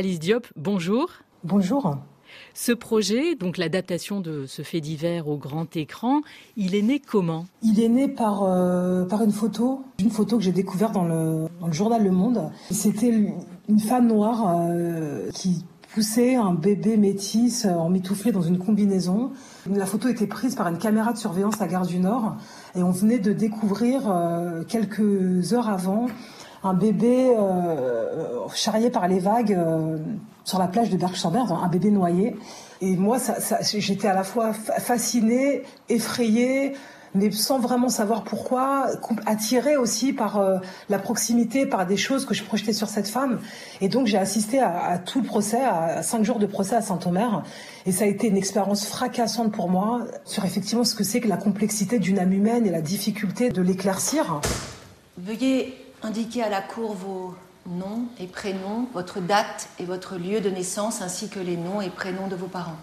Alice Diop, bonjour. Bonjour. Ce projet, donc l'adaptation de ce fait divers au grand écran, il est né comment? Il est né par, euh, par une photo, une photo que j'ai découverte dans le, dans le journal Le Monde. C'était une femme noire euh, qui poussait un bébé métis euh, emmitouflé dans une combinaison. La photo était prise par une caméra de surveillance à Gare du Nord et on venait de découvrir quelques heures avant un bébé euh, charrié par les vagues euh, sur la plage de Berg-sur-Mer, un bébé noyé. Et moi, j'étais à la fois fascinée, effrayée, mais sans vraiment savoir pourquoi, attirée aussi par euh, la proximité, par des choses que je projetais sur cette femme. Et donc j'ai assisté à, à, tout le procès, à cinq jours de procès à Saint-Omer, et ça a été une expérience fracassante pour moi sur effectivement ce que c'est que la complexité d'une âme humaine et la difficulté de l'éclaircir. Veuillez indiquer à la Cour vos noms et prénoms, votre date et votre lieu de naissance, ainsi que les noms et prénoms de vos parents.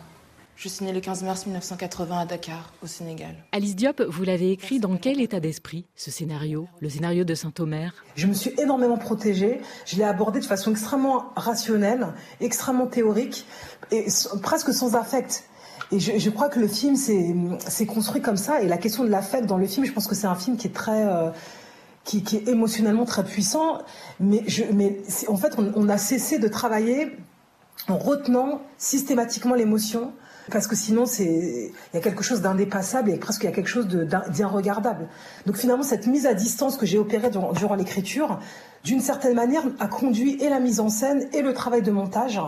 Je suis née le 15 mars 1980 à Dakar, au Sénégal. Alice Diop, vous l'avez écrit dans quel état d'esprit, ce scénario, le scénario de Saint-Omer? Je me suis énormément protégée. Je l'ai abordé de façon extrêmement rationnelle, extrêmement théorique, et presque sans affect. Et je, je crois que le film s'est construit comme ça. Et la question de l'affect dans le film, je pense que c'est un film qui est très... Euh, qui, est émotionnellement très puissant, mais, je, mais en fait, on, a cessé de travailler en retenant systématiquement l'émotion, parce que sinon il y a quelque chose d'indépassable et presque il y a quelque chose d'irregardable. Donc finalement cette mise à distance que j'ai opérée durant, durant l'écriture, d'une certaine manière, a conduit et la mise en scène et le travail de montage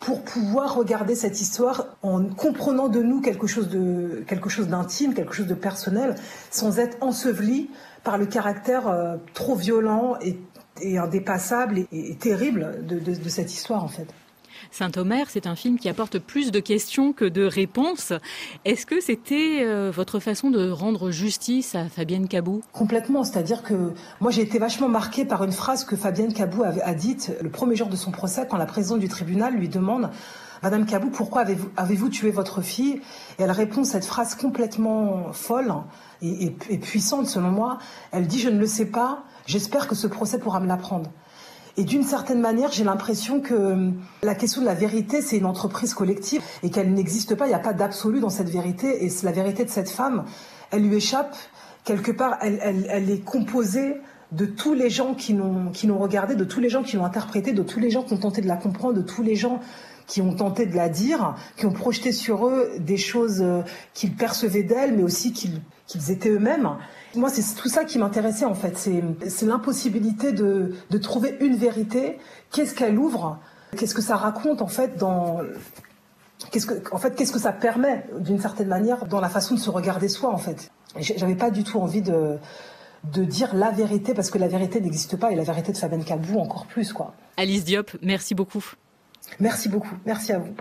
pour pouvoir regarder cette histoire en comprenant de nous quelque chose de quelque chose d'intime, quelque chose de personnel, sans être enseveli par le caractère euh, trop violent et, indépassable et, terrible de cette histoire en fait. Saint-Omer, c'est un film qui apporte plus de questions que de réponses. Est-ce que c'était euh, votre façon de rendre justice à Fabienne Cabou? Complètement, c'est-à-dire que moi j'ai été vachement marquée par une phrase que Fabienne Cabou a, dite le premier jour de son procès quand la présidente du tribunal lui demande Madame Cabou, pourquoi avez-vous avez tué votre fille? Et elle répond cette phrase complètement folle et puissante selon moi. Elle dit Je ne le sais pas, j'espère que ce procès pourra me l'apprendre. Et d'une certaine manière, j'ai l'impression que la question de la vérité, c'est une entreprise collective et qu'elle n'existe pas. Il n'y a pas d'absolu dans cette vérité. Et la vérité de cette femme, elle lui échappe. Quelque part, elle, est composée de tous les gens qui l'ont qui l'ont regardé, de tous les gens qui l'ont interprété, de tous les gens qui ont tenté de la comprendre, de tous les gens qui ont tenté de la dire, qui ont projeté sur eux des choses euh, qu'ils percevaient d'elle, mais aussi qu'ils étaient eux-mêmes. Moi, c'est tout ça qui m'intéressait en fait. C'est l'impossibilité de, de trouver une vérité. Qu'est-ce qu'elle ouvre? Qu'est-ce que ça raconte en fait dans qu'est-ce que en fait qu'est-ce que ça permet d'une certaine manière dans la façon de se regarder soi en fait? J'avais pas du tout envie de de dire la vérité parce que la vérité n'existe pas et la vérité de Fabienne Cabou encore plus quoi. Alice Diop, merci beaucoup. Merci beaucoup. Merci à vous.